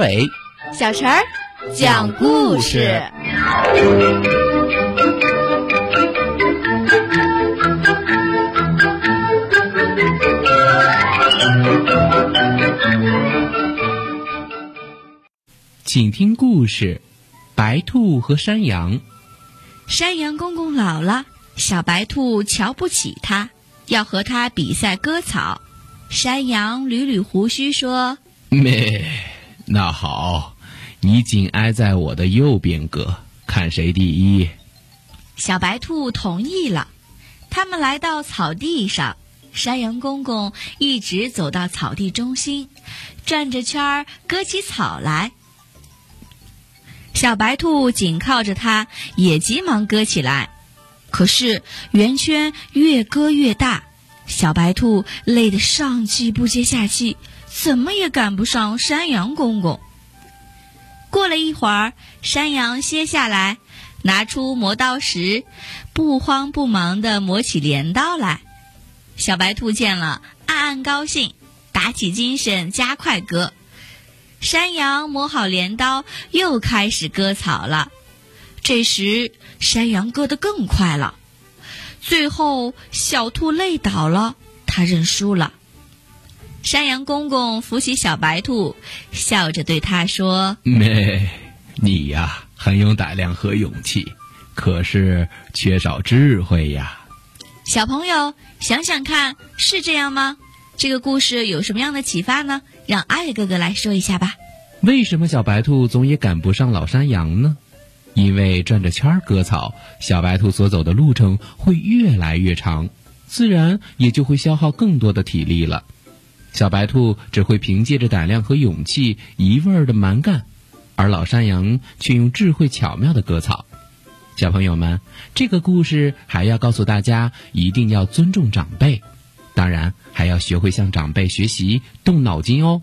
伟、小陈儿讲故事。请听故事：白兔和山羊。山羊公公老了，小白兔瞧不起他，要和他比赛割草。山羊捋捋胡须说：“咩，那好，你紧挨在我的右边割，看谁第一。”小白兔同意了。他们来到草地上，山羊公公一直走到草地中心，转着圈儿割起草来。小白兔紧靠着它，也急忙割起来。可是圆圈越割越大，小白兔累得上气不接下气，怎么也赶不上山羊公公。过了一会儿，山羊歇下来，拿出磨刀石，不慌不忙地磨起镰刀来。小白兔见了，暗暗高兴，打起精神，加快割。山羊磨好镰刀，又开始割草了。这时，山羊割得更快了。最后，小兔累倒了，它认输了。山羊公公扶起小白兔，笑着对他说：“咩，你呀，很有胆量和勇气，可是缺少智慧呀。”小朋友，想想看，是这样吗？这个故事有什么样的启发呢？让阿伟哥哥来说一下吧。为什么小白兔总也赶不上老山羊呢？因为转着圈儿割草，小白兔所走的路程会越来越长，自然也就会消耗更多的体力了。小白兔只会凭借着胆量和勇气一味儿的蛮干，而老山羊却用智慧巧妙的割草。小朋友们，这个故事还要告诉大家，一定要尊重长辈。当然，还要学会向长辈学习，动脑筋哦。